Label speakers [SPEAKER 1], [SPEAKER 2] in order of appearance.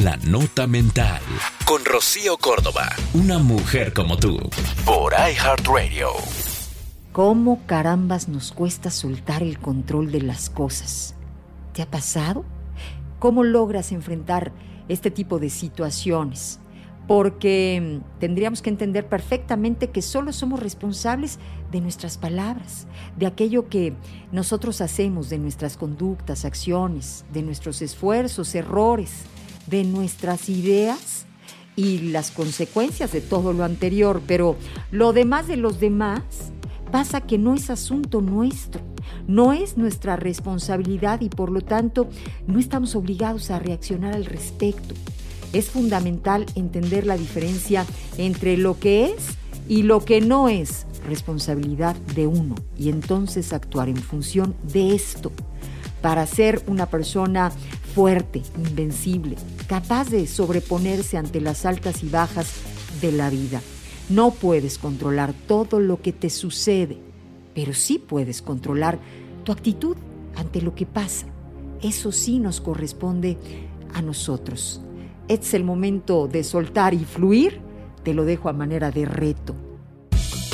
[SPEAKER 1] La Nota Mental con Rocío Córdoba. Una mujer como tú. Por iHeartRadio.
[SPEAKER 2] ¿Cómo carambas nos cuesta soltar el control de las cosas? ¿Te ha pasado? ¿Cómo logras enfrentar este tipo de situaciones? Porque mm, tendríamos que entender perfectamente que solo somos responsables de nuestras palabras, de aquello que nosotros hacemos, de nuestras conductas, acciones, de nuestros esfuerzos, errores, de nuestras ideas y las consecuencias de todo lo anterior. Pero lo demás de los demás pasa que no es asunto nuestro, no es nuestra responsabilidad y por lo tanto no estamos obligados a reaccionar al respecto. Es fundamental entender la diferencia entre lo que es y lo que no es responsabilidad de uno y entonces actuar en función de esto para ser una persona fuerte, invencible, capaz de sobreponerse ante las altas y bajas de la vida. No puedes controlar todo lo que te sucede, pero sí puedes controlar tu actitud ante lo que pasa. Eso sí nos corresponde a nosotros. Es el momento de soltar y fluir. Te lo dejo a manera de reto.